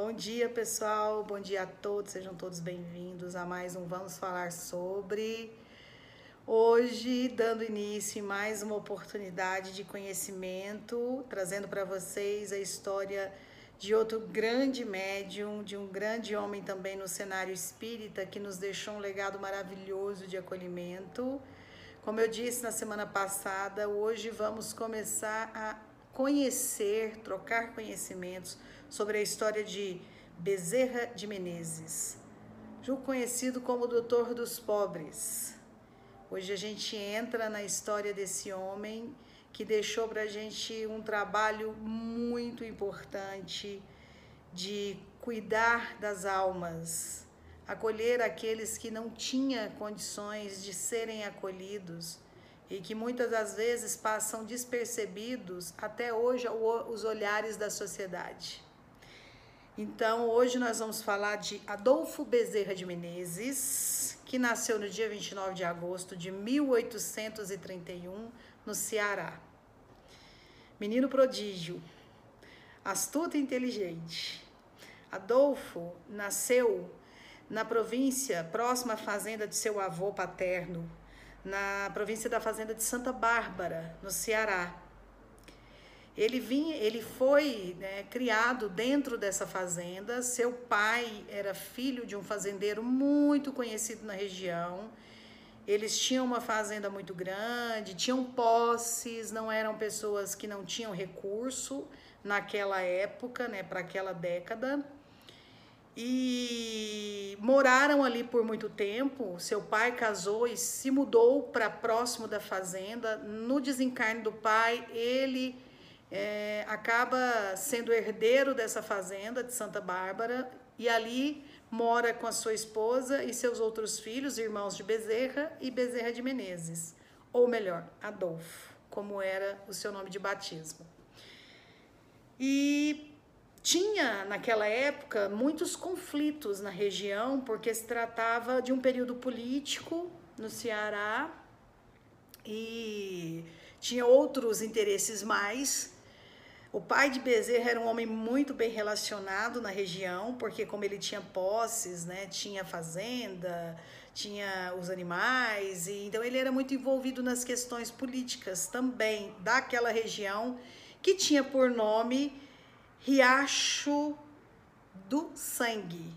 Bom dia, pessoal. Bom dia a todos. Sejam todos bem-vindos a mais um Vamos Falar sobre. Hoje, dando início em mais uma oportunidade de conhecimento, trazendo para vocês a história de outro grande médium, de um grande homem também no cenário espírita, que nos deixou um legado maravilhoso de acolhimento. Como eu disse na semana passada, hoje vamos começar a conhecer, trocar conhecimentos sobre a história de Bezerra de Menezes, julgo conhecido como Doutor dos Pobres. Hoje a gente entra na história desse homem que deixou para a gente um trabalho muito importante de cuidar das almas, acolher aqueles que não tinham condições de serem acolhidos e que muitas das vezes passam despercebidos até hoje os olhares da sociedade. Então, hoje nós vamos falar de Adolfo Bezerra de Menezes, que nasceu no dia 29 de agosto de 1831, no Ceará. Menino prodígio, astuto e inteligente. Adolfo nasceu na província próxima à fazenda de seu avô paterno, na província da fazenda de Santa Bárbara, no Ceará. Ele, vinha, ele foi né, criado dentro dessa fazenda. Seu pai era filho de um fazendeiro muito conhecido na região. Eles tinham uma fazenda muito grande, tinham posses, não eram pessoas que não tinham recurso naquela época, né, para aquela década. E moraram ali por muito tempo. Seu pai casou e se mudou para próximo da fazenda. No desencarne do pai, ele é, acaba sendo herdeiro dessa fazenda de Santa Bárbara e ali mora com a sua esposa e seus outros filhos, irmãos de Bezerra e Bezerra de Menezes, ou melhor, Adolfo, como era o seu nome de batismo. E tinha naquela época muitos conflitos na região, porque se tratava de um período político no Ceará e tinha outros interesses mais o pai de Bezerra era um homem muito bem relacionado na região, porque como ele tinha posses, né, tinha fazenda, tinha os animais, e então ele era muito envolvido nas questões políticas também daquela região, que tinha por nome Riacho do Sangue,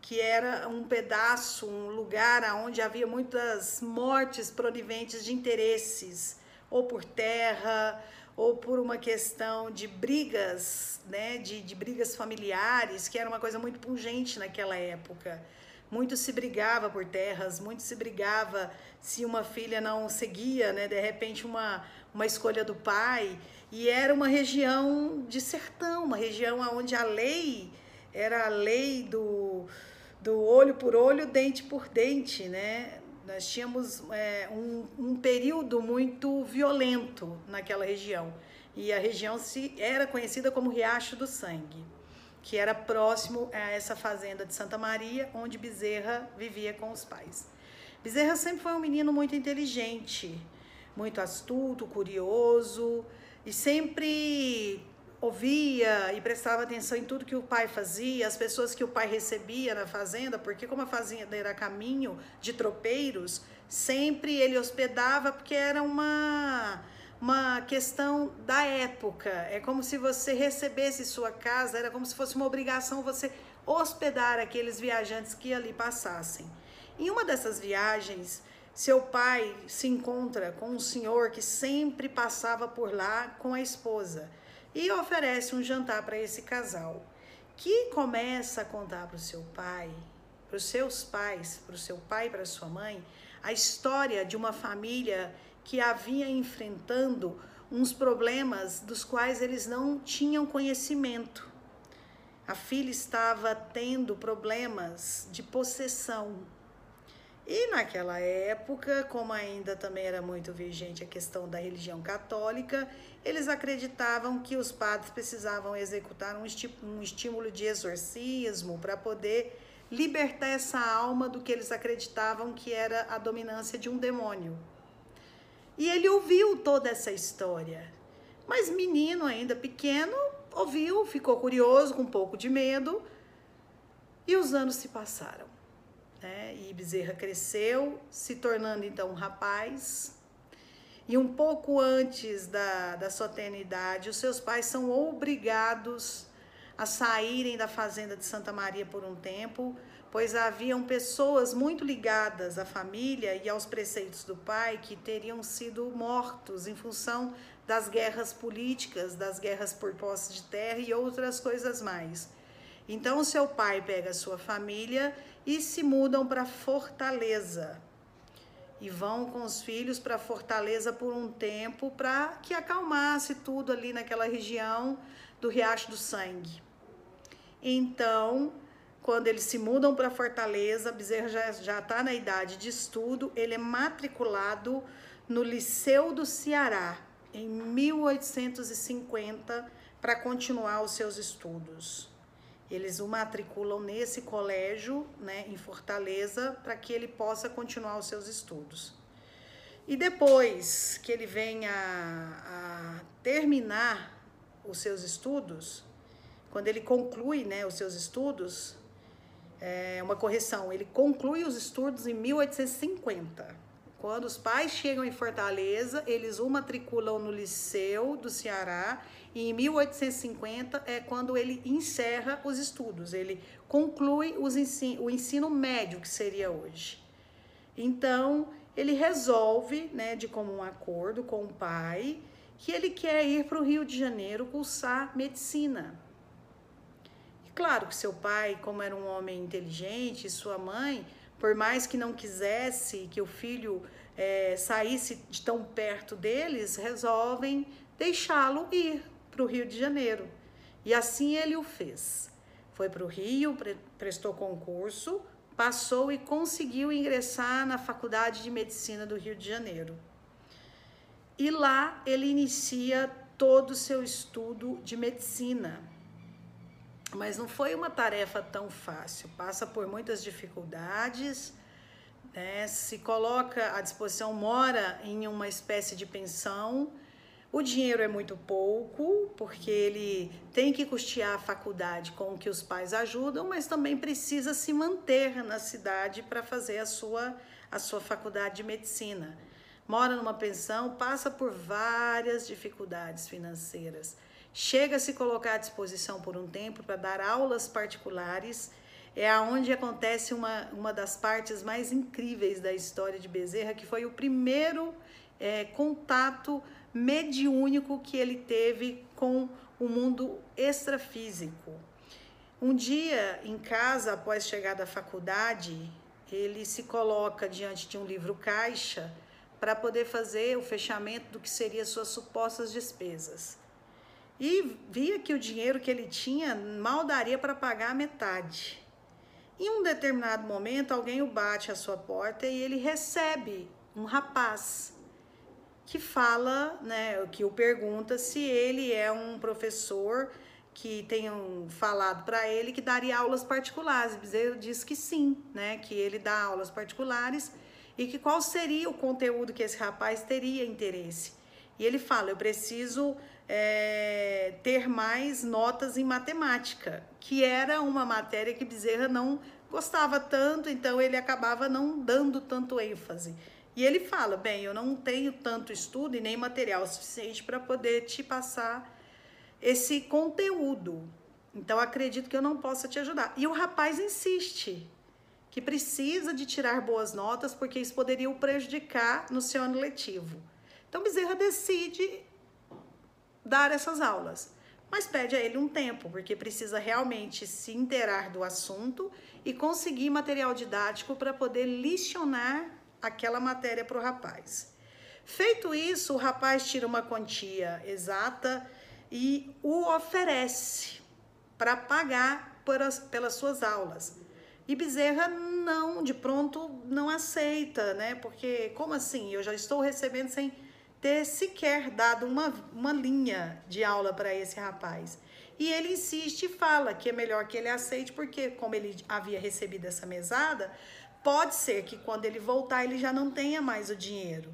que era um pedaço, um lugar onde havia muitas mortes provenientes de interesses, ou por terra, ou por uma questão de brigas, né, de, de brigas familiares, que era uma coisa muito pungente naquela época. Muito se brigava por terras, muito se brigava se uma filha não seguia, né, de repente uma, uma escolha do pai. E era uma região de sertão, uma região onde a lei era a lei do, do olho por olho, dente por dente, né? Nós tínhamos é, um, um período muito violento naquela região. E a região se, era conhecida como Riacho do Sangue, que era próximo a essa fazenda de Santa Maria, onde Bezerra vivia com os pais. Bezerra sempre foi um menino muito inteligente, muito astuto, curioso e sempre ouvia e prestava atenção em tudo que o pai fazia, as pessoas que o pai recebia na fazenda, porque como a fazenda era caminho de tropeiros, sempre ele hospedava porque era uma uma questão da época. É como se você recebesse sua casa, era como se fosse uma obrigação você hospedar aqueles viajantes que ali passassem. Em uma dessas viagens, seu pai se encontra com um senhor que sempre passava por lá com a esposa e oferece um jantar para esse casal, que começa a contar para o seu pai, para os seus pais, para o seu pai e para sua mãe, a história de uma família que havia enfrentando uns problemas dos quais eles não tinham conhecimento. A filha estava tendo problemas de possessão e naquela época, como ainda também era muito vigente a questão da religião católica, eles acreditavam que os padres precisavam executar um, estímulo de exorcismo para poder libertar essa alma do que eles acreditavam que era a dominância de um demônio. E ele ouviu toda essa história. Mas menino ainda pequeno, ouviu, ficou curioso, com um pouco de medo, e os anos se passaram. Né? E Bezerra cresceu, se tornando então um rapaz. E um pouco antes da, da sua tenidade, os seus pais são obrigados a saírem da fazenda de Santa Maria por um tempo, pois haviam pessoas muito ligadas à família e aos preceitos do pai que teriam sido mortos em função das guerras políticas, das guerras por posse de terra e outras coisas mais. Então, seu pai pega a sua família e se mudam para Fortaleza. E vão com os filhos para Fortaleza por um tempo para que acalmasse tudo ali naquela região do Riacho do Sangue. Então, quando eles se mudam para Fortaleza, Bezerra já está na idade de estudo, ele é matriculado no Liceu do Ceará, em 1850 para continuar os seus estudos. Eles o matriculam nesse colégio, né, em Fortaleza, para que ele possa continuar os seus estudos. E depois que ele venha a, terminar os seus estudos, quando ele conclui né, os seus estudos, é uma correção, ele conclui os estudos em 1850 quando os pais chegam em Fortaleza, eles o matriculam no Liceu do Ceará e em 1850 é quando ele encerra os estudos, ele conclui ensino, o ensino médio que seria hoje. Então, ele resolve, né, de comum acordo com o pai, que ele quer ir para o Rio de Janeiro cursar medicina. E claro que seu pai, como era um homem inteligente, sua mãe por mais que não quisesse que o filho é, saísse de tão perto deles, resolvem deixá-lo ir para o Rio de Janeiro. E assim ele o fez. Foi para o Rio, pre prestou concurso, passou e conseguiu ingressar na Faculdade de Medicina do Rio de Janeiro. E lá ele inicia todo o seu estudo de medicina. Mas não foi uma tarefa tão fácil, passa por muitas dificuldades, né? se coloca à disposição, mora em uma espécie de pensão. O dinheiro é muito pouco, porque ele tem que custear a faculdade com o que os pais ajudam, mas também precisa se manter na cidade para fazer a sua, a sua faculdade de medicina. Mora numa pensão, passa por várias dificuldades financeiras chega a se colocar à disposição por um tempo para dar aulas particulares. É aonde acontece uma, uma das partes mais incríveis da história de Bezerra, que foi o primeiro é, contato mediúnico que ele teve com o mundo extrafísico. Um dia, em casa, após chegar da faculdade, ele se coloca diante de um livro caixa para poder fazer o fechamento do que seriam suas supostas despesas e via que o dinheiro que ele tinha mal daria para pagar a metade. Em um determinado momento, alguém o bate à sua porta e ele recebe um rapaz que fala, né, que o pergunta se ele é um professor que tenham falado para ele que daria aulas particulares. Bezerra diz que sim, né, que ele dá aulas particulares e que qual seria o conteúdo que esse rapaz teria interesse. E ele fala: eu preciso é, ter mais notas em matemática, que era uma matéria que Bezerra não gostava tanto, então ele acabava não dando tanto ênfase. E ele fala: bem, eu não tenho tanto estudo e nem material suficiente para poder te passar esse conteúdo. Então acredito que eu não possa te ajudar. E o rapaz insiste que precisa de tirar boas notas porque isso poderia o prejudicar no seu ano letivo. Então Bezerra decide dar essas aulas. Mas pede a ele um tempo, porque precisa realmente se inteirar do assunto e conseguir material didático para poder licionar aquela matéria para o rapaz. Feito isso, o rapaz tira uma quantia exata e o oferece para pagar as, pelas suas aulas. E Bezerra não, de pronto, não aceita, né? Porque como assim? Eu já estou recebendo sem ter sequer dado uma, uma linha de aula para esse rapaz. E ele insiste e fala que é melhor que ele aceite, porque, como ele havia recebido essa mesada, pode ser que quando ele voltar ele já não tenha mais o dinheiro.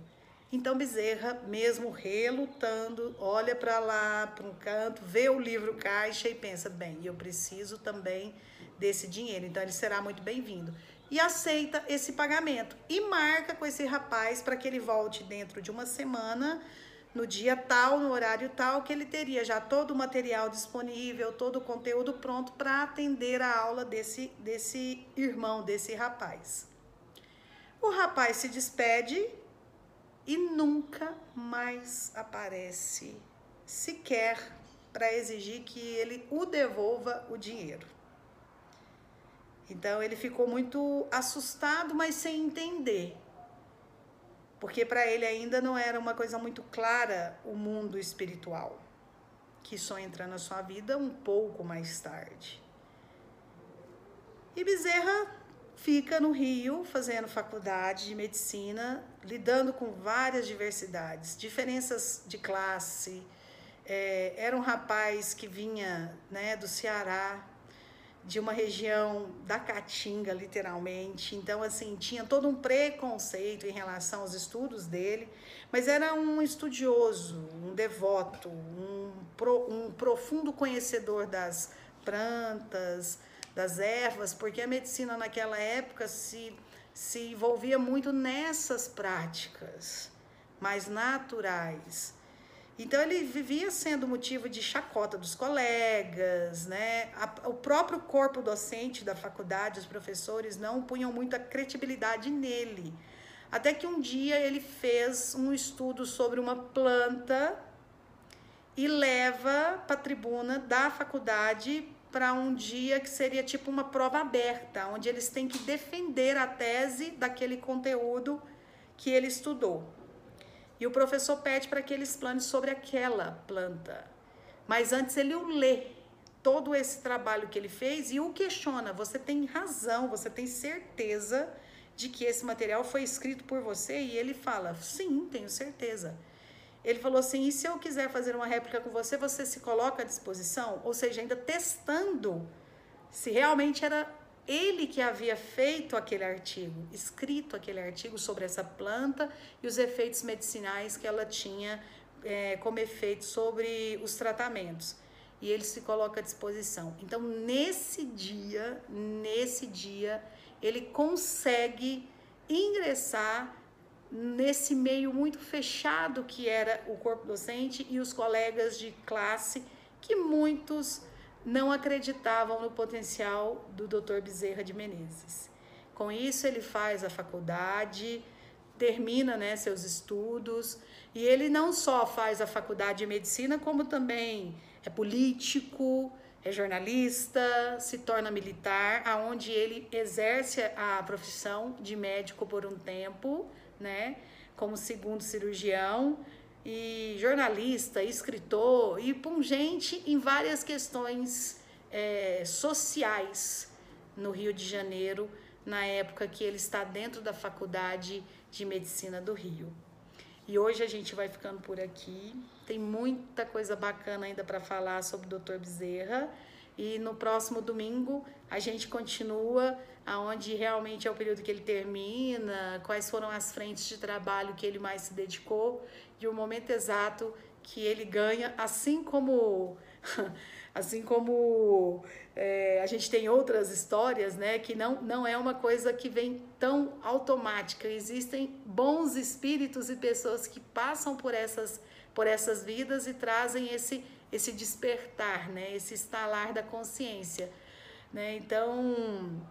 Então Bezerra, mesmo relutando, olha para lá, para um canto, vê o livro caixa e pensa: bem, eu preciso também desse dinheiro, então ele será muito bem-vindo. E aceita esse pagamento e marca com esse rapaz para que ele volte dentro de uma semana, no dia tal, no horário tal, que ele teria já todo o material disponível, todo o conteúdo pronto para atender a aula desse, desse irmão, desse rapaz. O rapaz se despede e nunca mais aparece sequer para exigir que ele o devolva o dinheiro. Então ele ficou muito assustado, mas sem entender. Porque para ele ainda não era uma coisa muito clara o mundo espiritual, que só entra na sua vida um pouco mais tarde. E Bezerra fica no Rio fazendo faculdade de medicina, lidando com várias diversidades, diferenças de classe. É, era um rapaz que vinha né, do Ceará, de uma região da Caatinga, literalmente. Então, assim, tinha todo um preconceito em relação aos estudos dele, mas era um estudioso, um devoto, um, pro, um profundo conhecedor das plantas, das ervas, porque a medicina naquela época se, se envolvia muito nessas práticas mais naturais. Então ele vivia sendo motivo de chacota dos colegas, né? o próprio corpo docente da faculdade, os professores não punham muita credibilidade nele. Até que um dia ele fez um estudo sobre uma planta e leva para a tribuna da faculdade para um dia que seria tipo uma prova aberta, onde eles têm que defender a tese daquele conteúdo que ele estudou. E o professor pede para que ele explane sobre aquela planta. Mas antes ele o lê, todo esse trabalho que ele fez e o questiona. Você tem razão, você tem certeza de que esse material foi escrito por você? E ele fala: sim, tenho certeza. Ele falou assim: e se eu quiser fazer uma réplica com você, você se coloca à disposição? Ou seja, ainda testando se realmente era ele que havia feito aquele artigo, escrito aquele artigo sobre essa planta e os efeitos medicinais que ela tinha é, como efeito sobre os tratamentos. E ele se coloca à disposição. Então, nesse dia, nesse dia, ele consegue ingressar nesse meio muito fechado que era o corpo docente e os colegas de classe, que muitos não acreditavam no potencial do Dr. Bezerra de Menezes. Com isso, ele faz a faculdade, termina né, seus estudos, e ele não só faz a faculdade de medicina, como também é político, é jornalista, se torna militar, aonde ele exerce a profissão de médico por um tempo, né, como segundo cirurgião e jornalista, escritor e pungente em várias questões é, sociais no Rio de Janeiro, na época que ele está dentro da Faculdade de Medicina do Rio. E hoje a gente vai ficando por aqui. Tem muita coisa bacana ainda para falar sobre o Dr. Bezerra. E no próximo domingo a gente continua aonde realmente é o período que ele termina, quais foram as frentes de trabalho que ele mais se dedicou e o momento exato que ele ganha, assim como assim como é, a gente tem outras histórias, né, que não, não é uma coisa que vem tão automática. Existem bons espíritos e pessoas que passam por essas por essas vidas e trazem esse esse despertar, né, esse estalar da consciência, né? Então,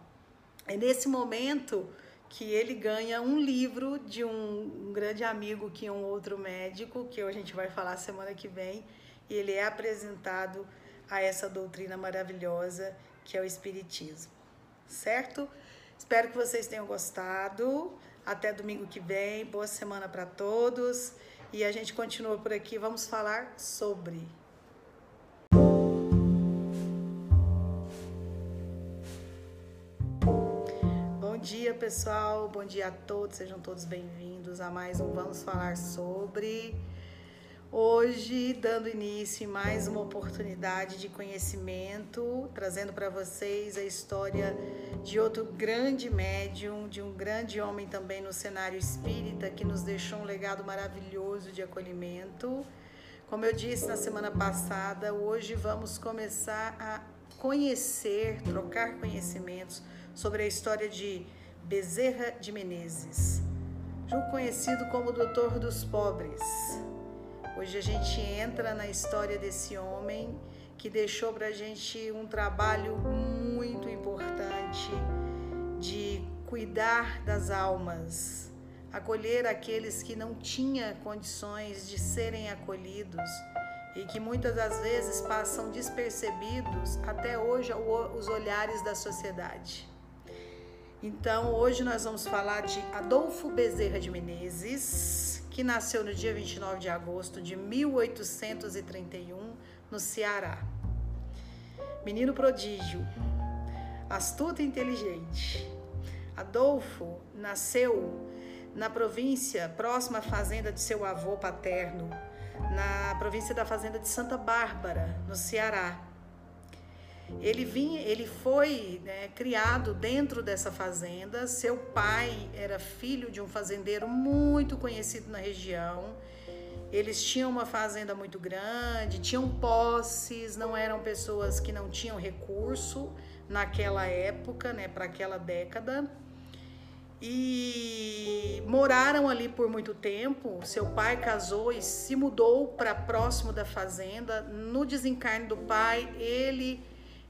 é nesse momento que ele ganha um livro de um, um grande amigo que é um outro médico, que a gente vai falar semana que vem, e ele é apresentado a essa doutrina maravilhosa que é o Espiritismo. Certo? Espero que vocês tenham gostado. Até domingo que vem. Boa semana para todos. E a gente continua por aqui. Vamos falar sobre dia, pessoal. Bom dia a todos. Sejam todos bem-vindos a mais um Vamos Falar sobre. Hoje, dando início em mais uma oportunidade de conhecimento, trazendo para vocês a história de outro grande médium, de um grande homem também no cenário espírita, que nos deixou um legado maravilhoso de acolhimento. Como eu disse na semana passada, hoje vamos começar a conhecer, trocar conhecimentos sobre a história de Bezerra de Menezes, conhecido como Doutor dos Pobres. Hoje a gente entra na história desse homem que deixou para a gente um trabalho muito importante de cuidar das almas, acolher aqueles que não tinham condições de serem acolhidos e que muitas das vezes passam despercebidos até hoje os olhares da sociedade. Então, hoje nós vamos falar de Adolfo Bezerra de Menezes, que nasceu no dia 29 de agosto de 1831 no Ceará. Menino prodígio, astuto e inteligente. Adolfo nasceu na província próxima à fazenda de seu avô paterno, na província da fazenda de Santa Bárbara, no Ceará. Ele vinha, ele foi né, criado dentro dessa fazenda. Seu pai era filho de um fazendeiro muito conhecido na região. Eles tinham uma fazenda muito grande, tinham posses, não eram pessoas que não tinham recurso naquela época, né, para aquela década. E moraram ali por muito tempo. Seu pai casou e se mudou para próximo da fazenda. No desencarne do pai, ele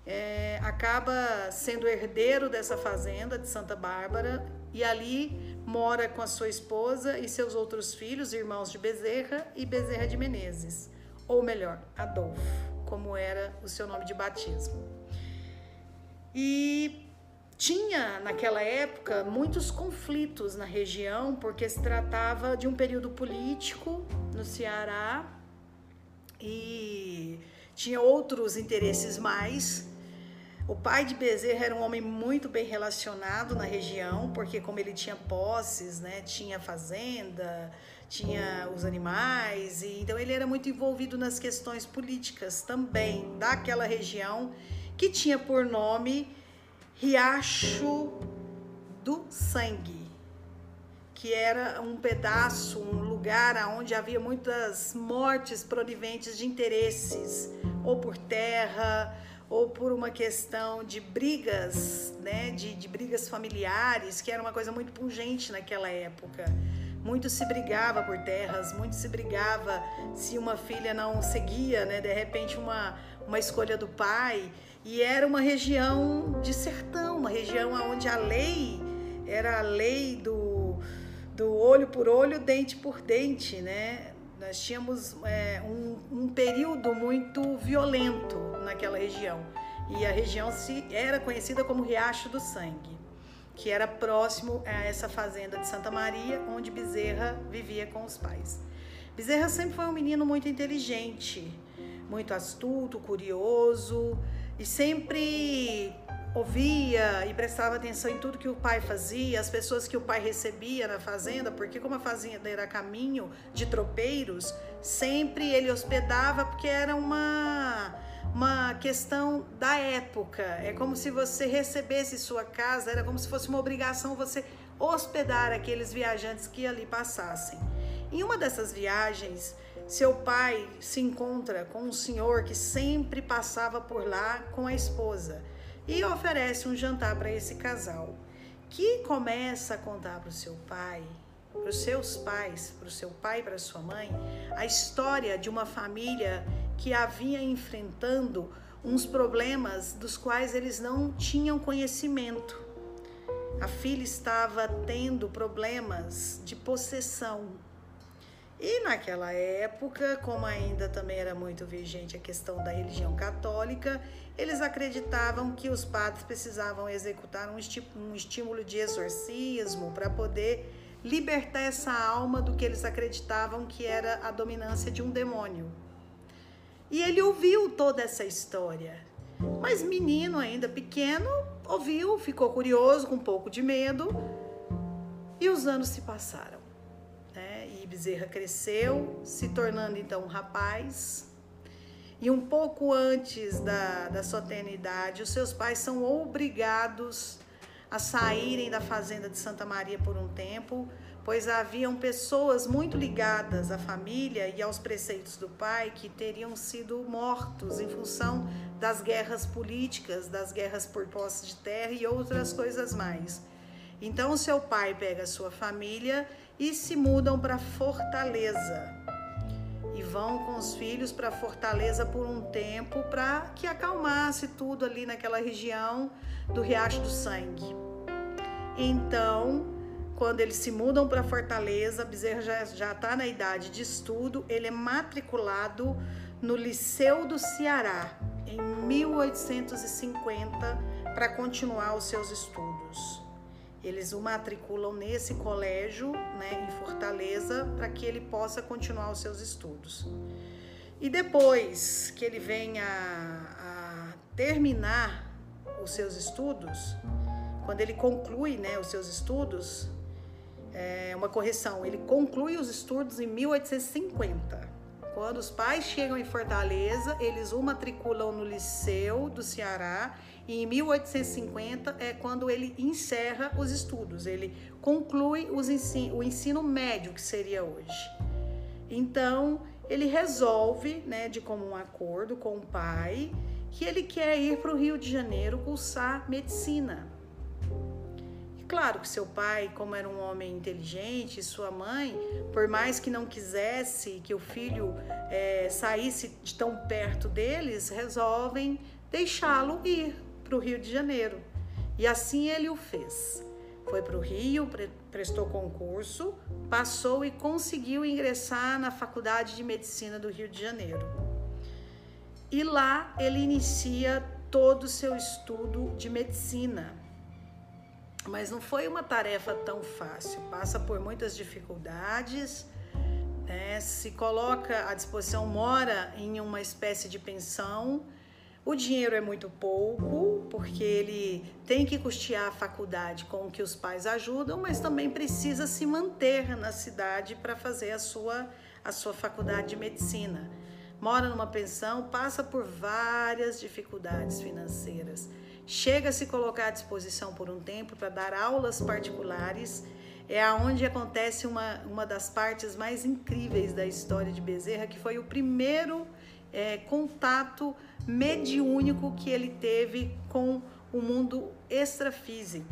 é, acaba sendo herdeiro dessa fazenda de Santa Bárbara e ali mora com a sua esposa e seus outros filhos, irmãos de Bezerra e Bezerra de Menezes, ou melhor, Adolfo, como era o seu nome de batismo. E tinha naquela época muitos conflitos na região, porque se tratava de um período político no Ceará e tinha outros interesses mais o pai de Bezerra era um homem muito bem relacionado na região, porque como ele tinha posses, né, tinha fazenda, tinha os animais, e então ele era muito envolvido nas questões políticas também daquela região, que tinha por nome Riacho do Sangue, que era um pedaço, um lugar onde havia muitas mortes provenientes de interesses, ou por terra, ou por uma questão de brigas, né, de, de brigas familiares, que era uma coisa muito pungente naquela época. Muito se brigava por terras, muito se brigava se uma filha não seguia, né, de repente uma, uma escolha do pai. E era uma região de sertão, uma região onde a lei era a lei do, do olho por olho, dente por dente, né? Nós tínhamos é, um, um período muito violento naquela região. E a região se, era conhecida como Riacho do Sangue, que era próximo a essa fazenda de Santa Maria, onde Bezerra vivia com os pais. Bezerra sempre foi um menino muito inteligente, muito astuto, curioso e sempre ouvia e prestava atenção em tudo que o pai fazia, as pessoas que o pai recebia na fazenda, porque como a fazenda era caminho de tropeiros, sempre ele hospedava porque era uma uma questão da época. É como se você recebesse sua casa, era como se fosse uma obrigação você hospedar aqueles viajantes que ali passassem. Em uma dessas viagens, seu pai se encontra com um senhor que sempre passava por lá com a esposa e oferece um jantar para esse casal, que começa a contar para o seu pai, para os seus pais, para o seu pai e para sua mãe, a história de uma família que havia enfrentando uns problemas dos quais eles não tinham conhecimento. A filha estava tendo problemas de possessão e naquela época, como ainda também era muito vigente a questão da religião católica, eles acreditavam que os padres precisavam executar um, estímulo de exorcismo para poder libertar essa alma do que eles acreditavam que era a dominância de um demônio. E ele ouviu toda essa história. Mas menino ainda pequeno, ouviu, ficou curioso, com um pouco de medo, e os anos se passaram. Bezerra cresceu, se tornando então um rapaz. E um pouco antes da, da sua tenidade, os seus pais são obrigados a saírem da fazenda de Santa Maria por um tempo, pois haviam pessoas muito ligadas à família e aos preceitos do pai que teriam sido mortos em função das guerras políticas, das guerras por posse de terra e outras coisas mais. Então, seu pai pega sua família e se mudam para Fortaleza. E vão com os filhos para Fortaleza por um tempo para que acalmasse tudo ali naquela região do Riacho do Sangue. Então, quando eles se mudam para Fortaleza, Bezerra já está na idade de estudo, ele é matriculado no Liceu do Ceará em 1850 para continuar os seus estudos. Eles o matriculam nesse colégio, né, em Fortaleza, para que ele possa continuar os seus estudos. E depois que ele venha a, terminar os seus estudos, quando ele conclui né, os seus estudos, é uma correção, ele conclui os estudos em 1850. Quando os pais chegam em Fortaleza, eles o matriculam no Liceu do Ceará e em 1850 é quando ele encerra os estudos, ele conclui o ensino médio que seria hoje. Então, ele resolve, né, de comum acordo com o pai, que ele quer ir para o Rio de Janeiro cursar medicina. E claro que seu pai, como era um homem inteligente, sua mãe, por mais que não quisesse que o filho é, saísse de tão perto deles, resolvem deixá-lo ir para o Rio de Janeiro. E assim ele o fez. Foi para o Rio, prestou concurso, passou e conseguiu ingressar na Faculdade de Medicina do Rio de Janeiro. E lá ele inicia todo o seu estudo de medicina. Mas não foi uma tarefa tão fácil, passa por muitas dificuldades, né? se coloca à disposição, mora em uma espécie de pensão o dinheiro é muito pouco, porque ele tem que custear a faculdade com o que os pais ajudam, mas também precisa se manter na cidade para fazer a sua, a sua faculdade de medicina. Mora numa pensão, passa por várias dificuldades financeiras. Chega a se colocar à disposição por um tempo para dar aulas particulares. É aonde acontece uma, uma das partes mais incríveis da história de Bezerra, que foi o primeiro é, contato mediúnico que ele teve com o mundo extrafísico.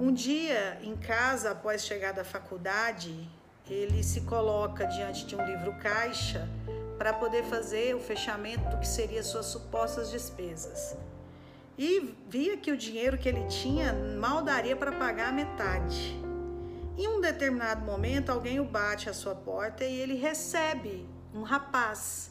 Um dia, em casa, após chegar da faculdade, ele se coloca diante de um livro caixa para poder fazer o fechamento do que seria suas supostas despesas. E via que o dinheiro que ele tinha mal daria para pagar a metade. Em um determinado momento, alguém o bate à sua porta e ele recebe um rapaz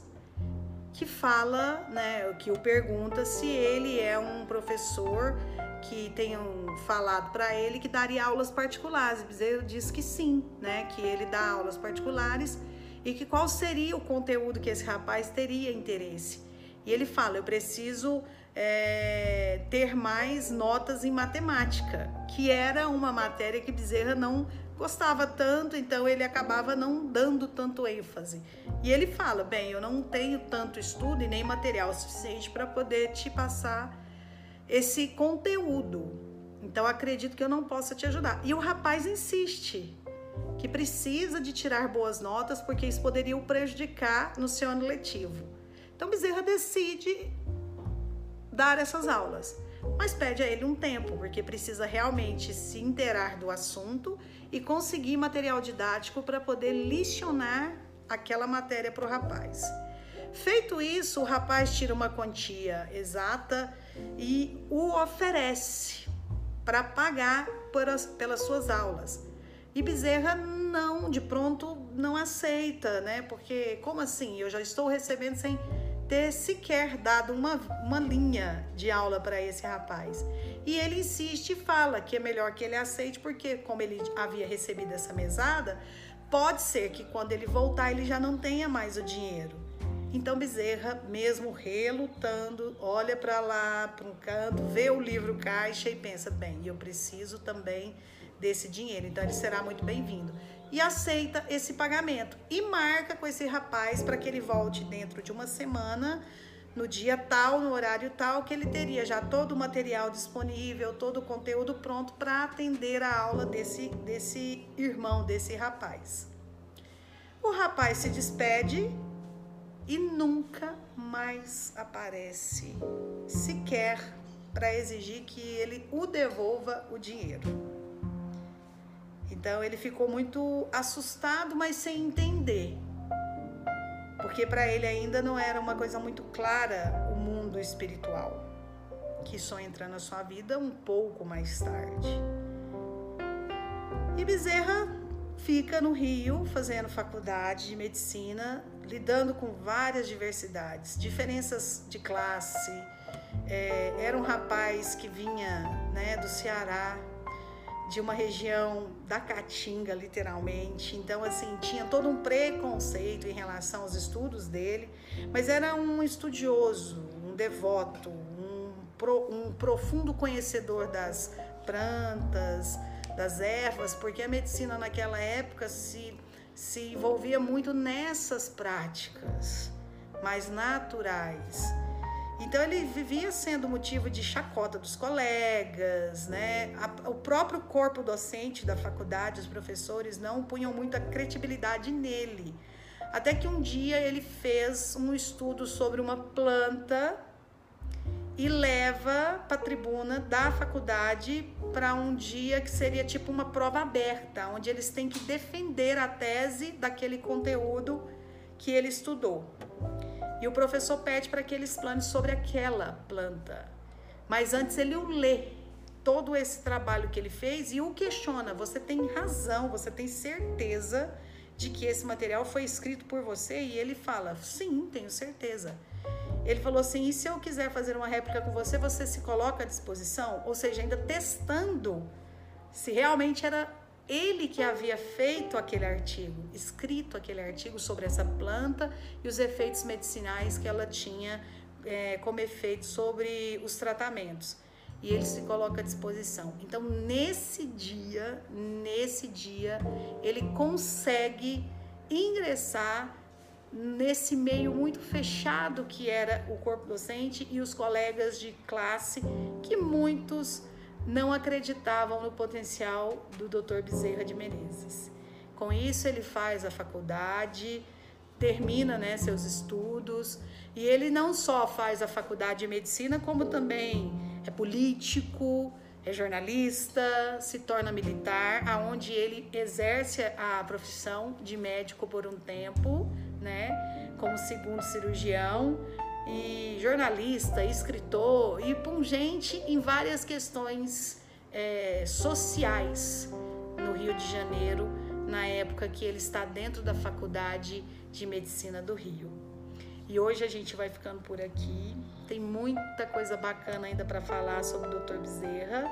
que fala, né, que o pergunta se ele é um professor que tenham falado para ele que daria aulas particulares. Bezerra diz que sim, né, que ele dá aulas particulares e que qual seria o conteúdo que esse rapaz teria interesse. E ele fala: eu preciso é, ter mais notas em matemática, que era uma matéria que Bezerra não gostava tanto, então ele acabava não dando tanto ênfase. E ele fala: bem, eu não tenho tanto estudo e nem material suficiente para poder te passar esse conteúdo. Então acredito que eu não possa te ajudar. E o rapaz insiste que precisa de tirar boas notas porque isso poderia o prejudicar no seu ano letivo. Então Bezerra decide dar essas aulas, mas pede a ele um tempo porque precisa realmente se inteirar do assunto e conseguir material didático para poder licionar aquela matéria para o rapaz. Feito isso, o rapaz tira uma quantia exata e o oferece para pagar as, pelas suas aulas. E Bezerra não, de pronto, não aceita, né? Porque, como assim? Eu já estou recebendo sem ter sequer dado uma, uma linha de aula para esse rapaz. E ele insiste e fala que é melhor que ele aceite, porque, como ele havia recebido essa mesada, pode ser que quando ele voltar ele já não tenha mais o dinheiro. Então Bezerra, mesmo relutando, olha para lá, para um canto, vê o livro caixa e pensa: bem, eu preciso também desse dinheiro. Então ele será muito bem-vindo. E aceita esse pagamento e marca com esse rapaz para que ele volte dentro de uma semana, no dia tal, no horário tal, que ele teria já todo o material disponível, todo o conteúdo pronto para atender a aula desse, desse irmão, desse rapaz. O rapaz se despede e nunca mais aparece, sequer para exigir que ele o devolva o dinheiro. Então ele ficou muito assustado, mas sem entender. Porque para ele ainda não era uma coisa muito clara o mundo espiritual, que só entra na sua vida um pouco mais tarde. E Bezerra fica no Rio fazendo faculdade de medicina lidando com várias diversidades, diferenças de classe. É, era um rapaz que vinha né, do Ceará, de uma região da Caatinga, literalmente. Então, assim, tinha todo um preconceito em relação aos estudos dele, mas era um estudioso, um devoto, um, pro, um profundo conhecedor das plantas, das ervas, porque a medicina naquela época se se envolvia muito nessas práticas mais naturais. Então ele vivia sendo motivo de chacota dos colegas, né? o próprio corpo docente da faculdade, os professores não punham muita credibilidade nele. Até que um dia ele fez um estudo sobre uma planta e leva para a tribuna da faculdade para um dia que seria tipo uma prova aberta, onde eles têm que defender a tese daquele conteúdo que ele estudou. E o professor pede para que ele explane sobre aquela planta. Mas antes ele o lê todo esse trabalho que ele fez e o questiona. Você tem razão, você tem certeza de que esse material foi escrito por você? E ele fala: Sim, tenho certeza. Ele falou assim: e se eu quiser fazer uma réplica com você, você se coloca à disposição? Ou seja, ainda testando se realmente era ele que havia feito aquele artigo, escrito aquele artigo sobre essa planta e os efeitos medicinais que ela tinha é, como efeito sobre os tratamentos. E ele se coloca à disposição. Então, nesse dia, nesse dia, ele consegue ingressar nesse meio muito fechado que era o corpo docente e os colegas de classe, que muitos não acreditavam no potencial do Dr. Bezerra de Menezes. Com isso, ele faz a faculdade, termina né, seus estudos, e ele não só faz a faculdade de medicina, como também é político, é jornalista, se torna militar, aonde ele exerce a profissão de médico por um tempo, né, como segundo cirurgião e jornalista, escritor e pungente em várias questões é, sociais no Rio de Janeiro, na época que ele está dentro da Faculdade de Medicina do Rio. E hoje a gente vai ficando por aqui. Tem muita coisa bacana ainda para falar sobre o Dr. Bezerra.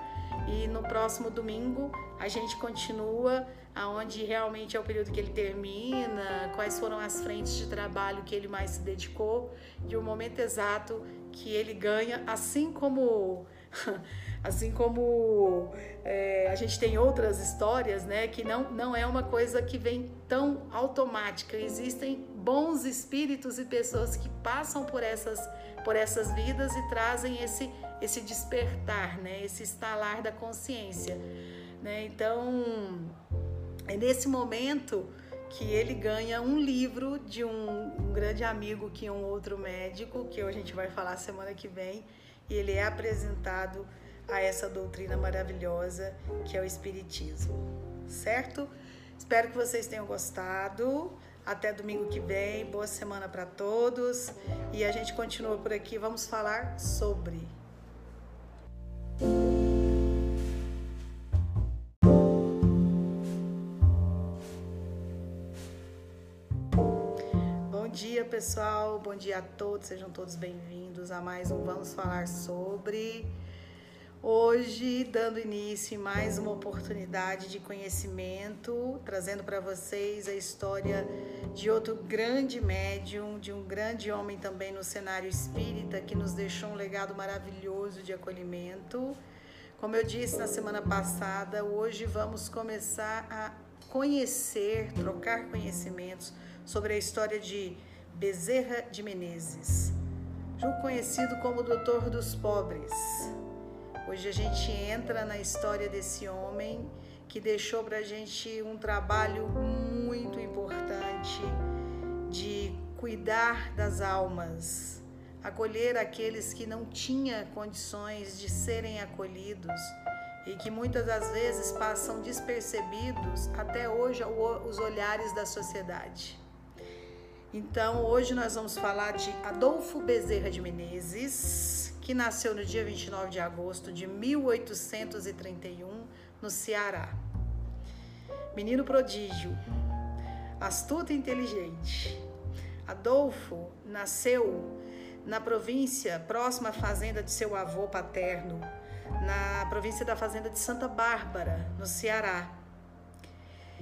E no próximo domingo a gente continua aonde realmente é o período que ele termina, quais foram as frentes de trabalho que ele mais se dedicou e o momento exato que ele ganha, assim como assim como é, a gente tem outras histórias, né, que não, não é uma coisa que vem tão automática. Existem bons espíritos e pessoas que passam por essas por essas vidas e trazem esse esse despertar, né, esse estalar da consciência, né? Então é nesse momento que ele ganha um livro de um, um, grande amigo que é um outro médico, que a gente vai falar semana que vem, e ele é apresentado a essa doutrina maravilhosa que é o Espiritismo, certo? Espero que vocês tenham gostado. Até domingo que vem, boa semana para todos e a gente continua por aqui. Vamos falar sobre pessoal. Bom dia a todos. Sejam todos bem-vindos a mais um Vamos Falar sobre. Hoje, dando início em mais uma oportunidade de conhecimento, trazendo para vocês a história de outro grande médium, de um grande homem também no cenário espírita, que nos deixou um legado maravilhoso de acolhimento, Como eu disse na semana passada, hoje vamos começar a conhecer, trocar conhecimentos sobre a história de Bezerra de Menezes, conhecido como Doutor dos Pobres. Hoje a gente entra na história desse homem que deixou para a gente um trabalho muito importante de cuidar das almas, acolher aqueles que não tinham condições de serem acolhidos e que muitas das vezes passam despercebidos até hoje os olhares da sociedade. Então, hoje nós vamos falar de Adolfo Bezerra de Menezes, que nasceu no dia 29 de agosto de 1831 no Ceará. Menino prodígio, astuto e inteligente. Adolfo nasceu na província próxima à fazenda de seu avô paterno, na província da fazenda de Santa Bárbara, no Ceará.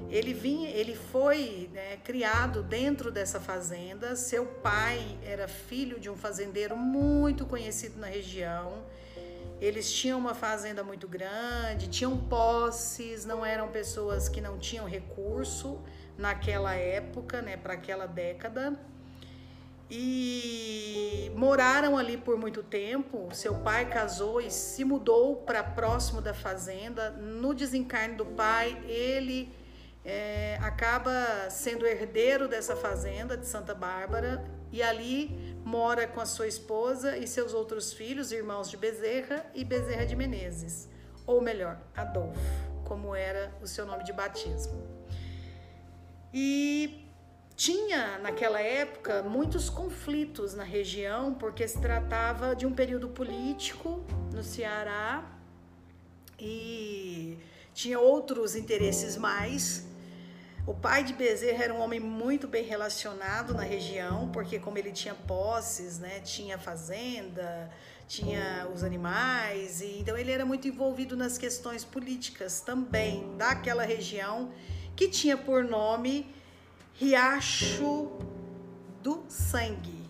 Ele vinha, ele foi né, criado dentro dessa fazenda. Seu pai era filho de um fazendeiro muito conhecido na região. Eles tinham uma fazenda muito grande, tinham posses, não eram pessoas que não tinham recurso naquela época, né, para aquela década e moraram ali por muito tempo. Seu pai casou e se mudou para próximo da fazenda. No desencarne do pai, ele é, acaba sendo herdeiro dessa fazenda de Santa Bárbara e ali mora com a sua esposa e seus outros filhos, irmãos de Bezerra e Bezerra de Menezes, ou melhor, Adolfo, como era o seu nome de batismo. E tinha naquela época muitos conflitos na região, porque se tratava de um período político no Ceará e tinha outros interesses mais. O pai de Bezerra era um homem muito bem relacionado na região, porque como ele tinha posses, né, tinha fazenda, tinha os animais, e então ele era muito envolvido nas questões políticas também daquela região que tinha por nome Riacho do Sangue,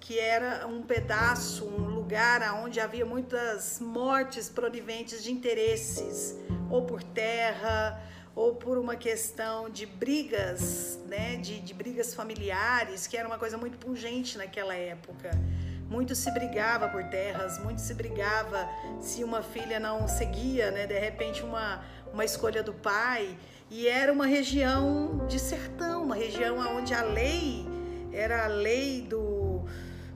que era um pedaço, um lugar onde havia muitas mortes provenientes de interesses, ou por terra, ou por uma questão de brigas, né, de, de brigas familiares, que era uma coisa muito pungente naquela época. Muito se brigava por terras, muito se brigava se uma filha não seguia, né, de repente uma, uma escolha do pai. E era uma região de sertão, uma região onde a lei era a lei do,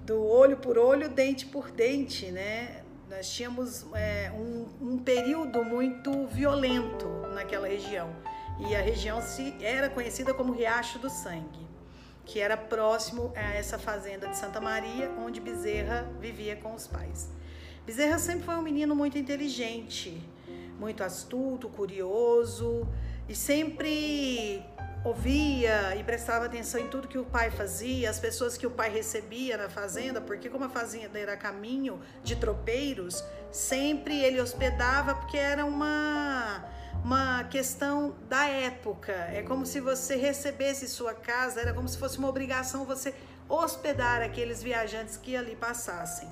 do olho por olho, dente por dente, né? Nós tínhamos é, um, um período muito violento naquela região. E a região se, era conhecida como Riacho do Sangue, que era próximo a essa fazenda de Santa Maria, onde Bezerra vivia com os pais. Bezerra sempre foi um menino muito inteligente, muito astuto, curioso, e sempre ouvia e prestava atenção em tudo que o pai fazia, as pessoas que o pai recebia na fazenda, porque como a fazenda era caminho de tropeiros, sempre ele hospedava porque era uma uma questão da época. É como se você recebesse sua casa, era como se fosse uma obrigação você hospedar aqueles viajantes que ali passassem.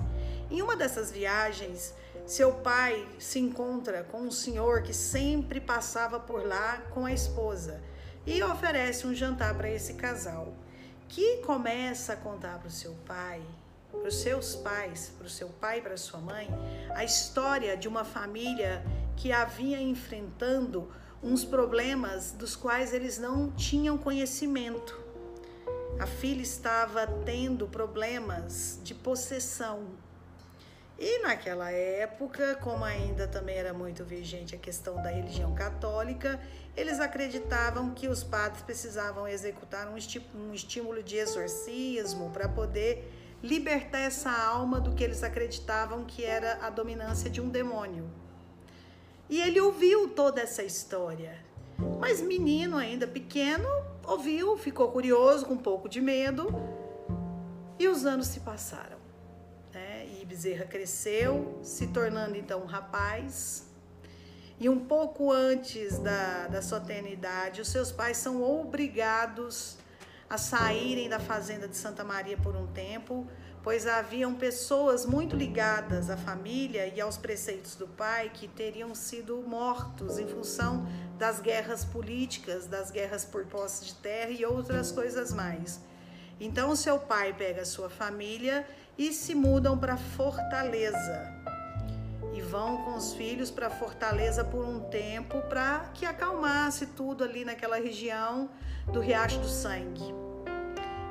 Em uma dessas viagens, seu pai se encontra com um senhor que sempre passava por lá com a esposa e oferece um jantar para esse casal, que começa a contar para o seu pai, para os seus pais, para o seu pai e para sua mãe, a história de uma família que havia enfrentando uns problemas dos quais eles não tinham conhecimento. A filha estava tendo problemas de possessão, e naquela época, como ainda também era muito vigente a questão da religião católica, eles acreditavam que os padres precisavam executar um, estímulo de exorcismo para poder libertar essa alma do que eles acreditavam que era a dominância de um demônio. E ele ouviu toda essa história. Mas menino ainda pequeno, ouviu, ficou curioso, com um pouco de medo, e os anos se passaram. Bezerra cresceu, se tornando então um rapaz. E um pouco antes da, da sua tenidade, os seus pais são obrigados a saírem da fazenda de Santa Maria por um tempo, pois haviam pessoas muito ligadas à família e aos preceitos do pai que teriam sido mortos em função das guerras políticas, das guerras por posse de terra e outras coisas mais. Então, seu pai pega sua família e se mudam para Fortaleza. E vão com os filhos para Fortaleza por um tempo para que acalmasse tudo ali naquela região do Riacho do Sangue.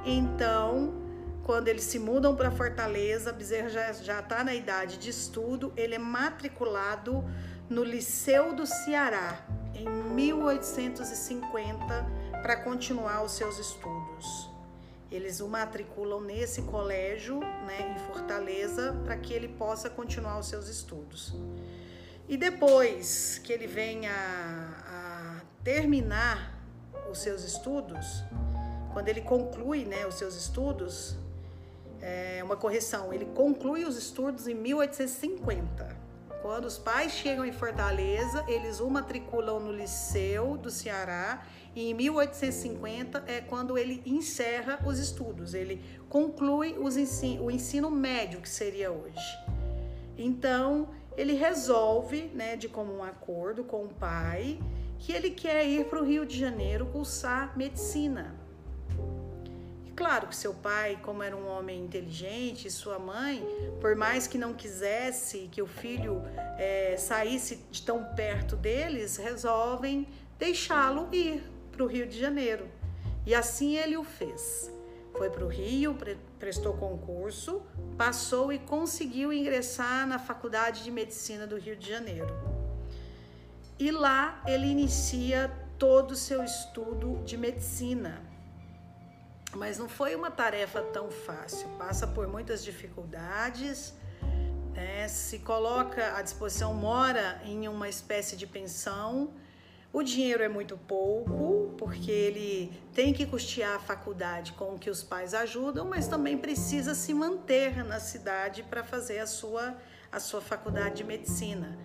Então, quando eles se mudam para Fortaleza, Bezerra já está na idade de estudo, ele é matriculado no Liceu do Ceará em 1850 para continuar os seus estudos. Eles o matriculam nesse colégio, né, em Fortaleza, para que ele possa continuar os seus estudos. E depois que ele venha a, terminar os seus estudos, quando ele conclui né, os seus estudos, é, uma correção, ele conclui os estudos em 1850. Quando os pais chegam em Fortaleza, eles o matriculam no Liceu do Ceará e em 1850 é quando ele encerra os estudos, ele conclui ensino, o ensino médio que seria hoje. Então, ele resolve, né, de comum acordo com o pai, que ele quer ir para o Rio de Janeiro cursar medicina. Claro que seu pai, como era um homem inteligente, sua mãe, por mais que não quisesse que o filho é, saísse de tão perto deles, resolvem deixá-lo ir para o Rio de Janeiro. E assim ele o fez. Foi para o Rio, prestou concurso, passou e conseguiu ingressar na Faculdade de Medicina do Rio de Janeiro. E lá ele inicia todo o seu estudo de medicina mas não foi uma tarefa tão fácil. Passa por muitas dificuldades, né? se coloca à disposição, mora em uma espécie de pensão. O dinheiro é muito pouco, porque ele tem que custear a faculdade com o que os pais ajudam, mas também precisa se manter na cidade para fazer a sua, a sua faculdade de medicina.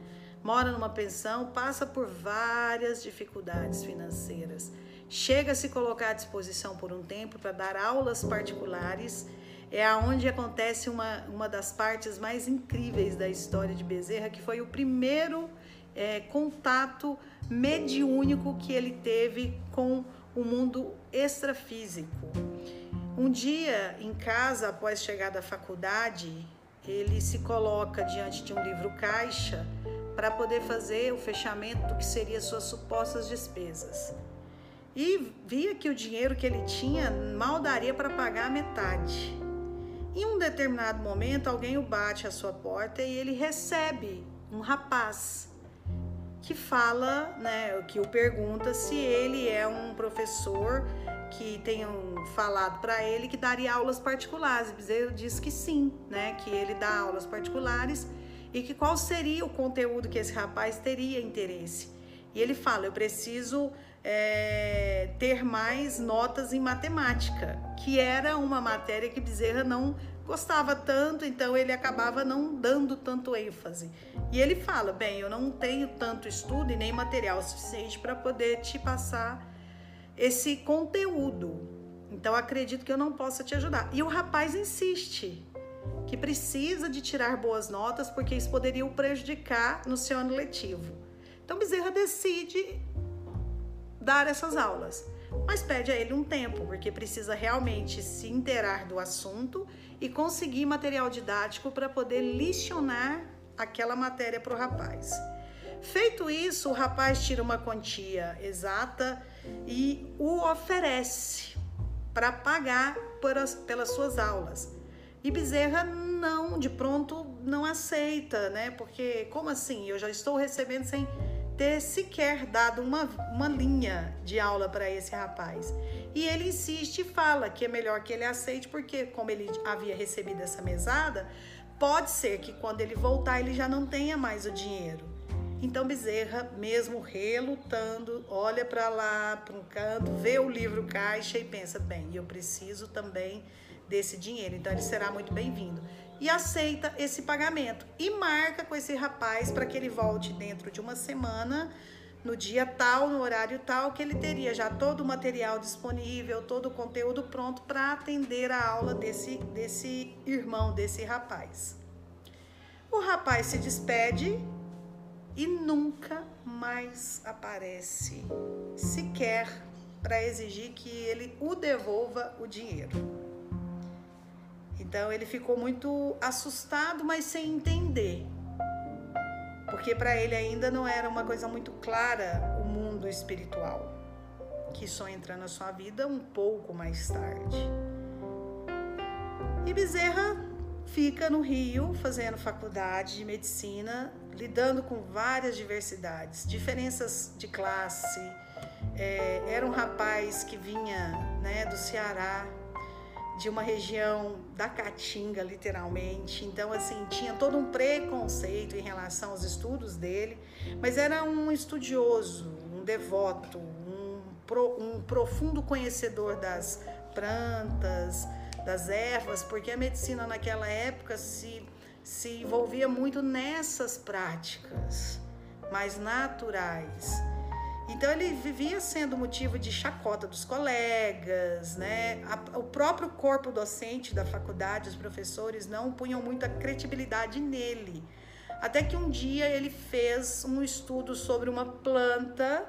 Mora numa pensão, passa por várias dificuldades financeiras chega a se colocar à disposição por um tempo para dar aulas particulares. É aonde acontece uma, uma das partes mais incríveis da história de Bezerra, que foi o primeiro é, contato mediúnico que ele teve com o mundo extrafísico. Um dia, em casa, após chegar da faculdade, ele se coloca diante de um livro caixa para poder fazer o fechamento do que seria suas supostas despesas e via que o dinheiro que ele tinha mal daria para pagar a metade. Em um determinado momento, alguém o bate à sua porta e ele recebe um rapaz que fala, né, que o pergunta se ele é um professor que tenham falado para ele que daria aulas particulares. Ele diz que sim, né, que ele dá aulas particulares e que qual seria o conteúdo que esse rapaz teria interesse. E ele fala: eu preciso é, ter mais notas em matemática, que era uma matéria que Bezerra não gostava tanto, então ele acabava não dando tanto ênfase. E ele fala: bem, eu não tenho tanto estudo e nem material suficiente para poder te passar esse conteúdo. Então acredito que eu não possa te ajudar. E o rapaz insiste que precisa de tirar boas notas porque isso poderia o prejudicar no seu ano letivo. Então Bezerra decide dar essas aulas, mas pede a ele um tempo, porque precisa realmente se inteirar do assunto e conseguir material didático para poder licionar aquela matéria para o rapaz. Feito isso, o rapaz tira uma quantia exata e o oferece para pagar as, pelas suas aulas. E Bezerra não, de pronto, não aceita, né? Porque como assim? Eu já estou recebendo sem ter sequer dado uma, uma linha de aula para esse rapaz. E ele insiste e fala que é melhor que ele aceite, porque, como ele havia recebido essa mesada, pode ser que quando ele voltar ele já não tenha mais o dinheiro. Então Bezerra, mesmo relutando, olha para lá, para um canto, vê o livro caixa e pensa: bem, eu preciso também desse dinheiro, então ele será muito bem-vindo e aceita esse pagamento e marca com esse rapaz para que ele volte dentro de uma semana no dia tal, no horário tal, que ele teria já todo o material disponível, todo o conteúdo pronto para atender a aula desse, desse irmão, desse rapaz. O rapaz se despede e nunca mais aparece, sequer para exigir que ele o devolva o dinheiro. Então ele ficou muito assustado, mas sem entender porque para ele ainda não era uma coisa muito clara o mundo espiritual, que só entra na sua vida um pouco mais tarde. E Bezerra fica no Rio fazendo faculdade de medicina, lidando com várias diversidades, diferenças de classe. É, era um rapaz que vinha né, do Ceará, de uma região da Caatinga, literalmente. Então, assim, tinha todo um preconceito em relação aos estudos dele, mas era um estudioso, um devoto, um, pro, um profundo conhecedor das plantas, das ervas, porque a medicina naquela época se, se envolvia muito nessas práticas mais naturais. Então ele vivia sendo motivo de chacota dos colegas, né? o próprio corpo docente da faculdade, os professores não punham muita credibilidade nele. Até que um dia ele fez um estudo sobre uma planta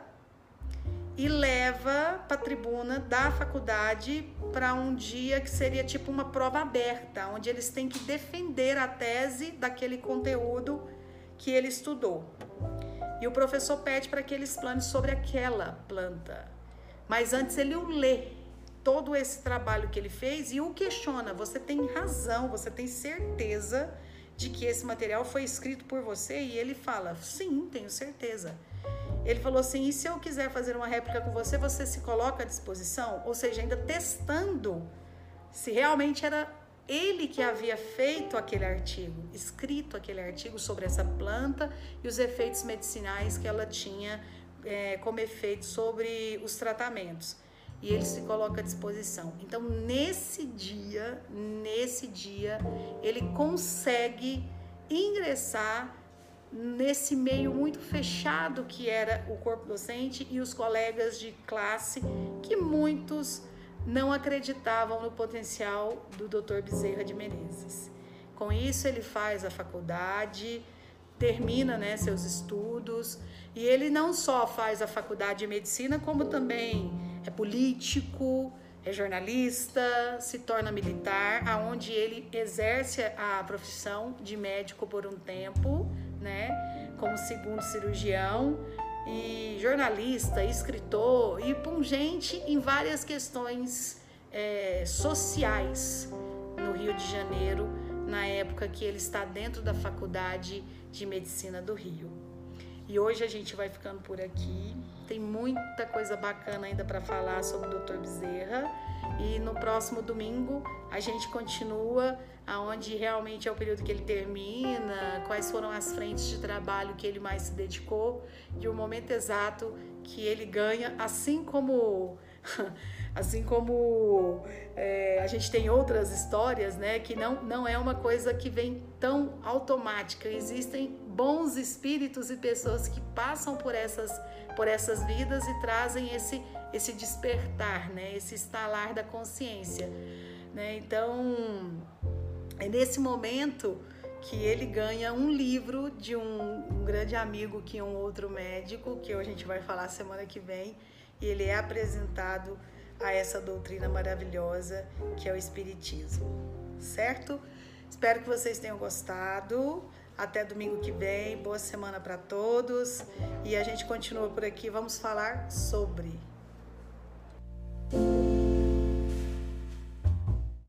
e leva para a tribuna da faculdade para um dia que seria tipo uma prova aberta, onde eles têm que defender a tese daquele conteúdo que ele estudou. E o professor pede para que ele explane sobre aquela planta. Mas antes ele o lê todo esse trabalho que ele fez e o questiona. Você tem razão, você tem certeza de que esse material foi escrito por você? E ele fala: Sim, tenho certeza. Ele falou assim: E se eu quiser fazer uma réplica com você, você se coloca à disposição? Ou seja, ainda testando se realmente era ele que havia feito aquele artigo, escrito aquele artigo sobre essa planta e os efeitos medicinais que ela tinha é, como efeito sobre os tratamentos. E ele se coloca à disposição. Então, nesse dia, nesse dia, ele consegue ingressar nesse meio muito fechado que era o corpo docente e os colegas de classe, que muitos não acreditavam no potencial do Dr. Bezerra de Menezes. Com isso, ele faz a faculdade, termina né, seus estudos, e ele não só faz a faculdade de medicina, como também é político, é jornalista, se torna militar, aonde ele exerce a profissão de médico por um tempo, né, como segundo cirurgião, e jornalista, escritor e pungente em várias questões é, sociais no Rio de Janeiro, na época que ele está dentro da Faculdade de Medicina do Rio. E hoje a gente vai ficando por aqui. Tem muita coisa bacana ainda para falar sobre o Dr. Bezerra. E no próximo domingo a gente continua aonde realmente é o período que ele termina, quais foram as frentes de trabalho que ele mais se dedicou e o momento exato que ele ganha, assim como assim como é, a gente tem outras histórias, né, que não, não é uma coisa que vem tão automática. Existem bons espíritos e pessoas que passam por essas por essas vidas e trazem esse esse despertar, né, esse estalar da consciência, né? Então é nesse momento que ele ganha um livro de um, um, grande amigo que é um outro médico, que a gente vai falar semana que vem, e ele é apresentado a essa doutrina maravilhosa que é o Espiritismo, certo? Espero que vocês tenham gostado. Até domingo que vem, boa semana para todos e a gente continua por aqui. Vamos falar sobre Thank you.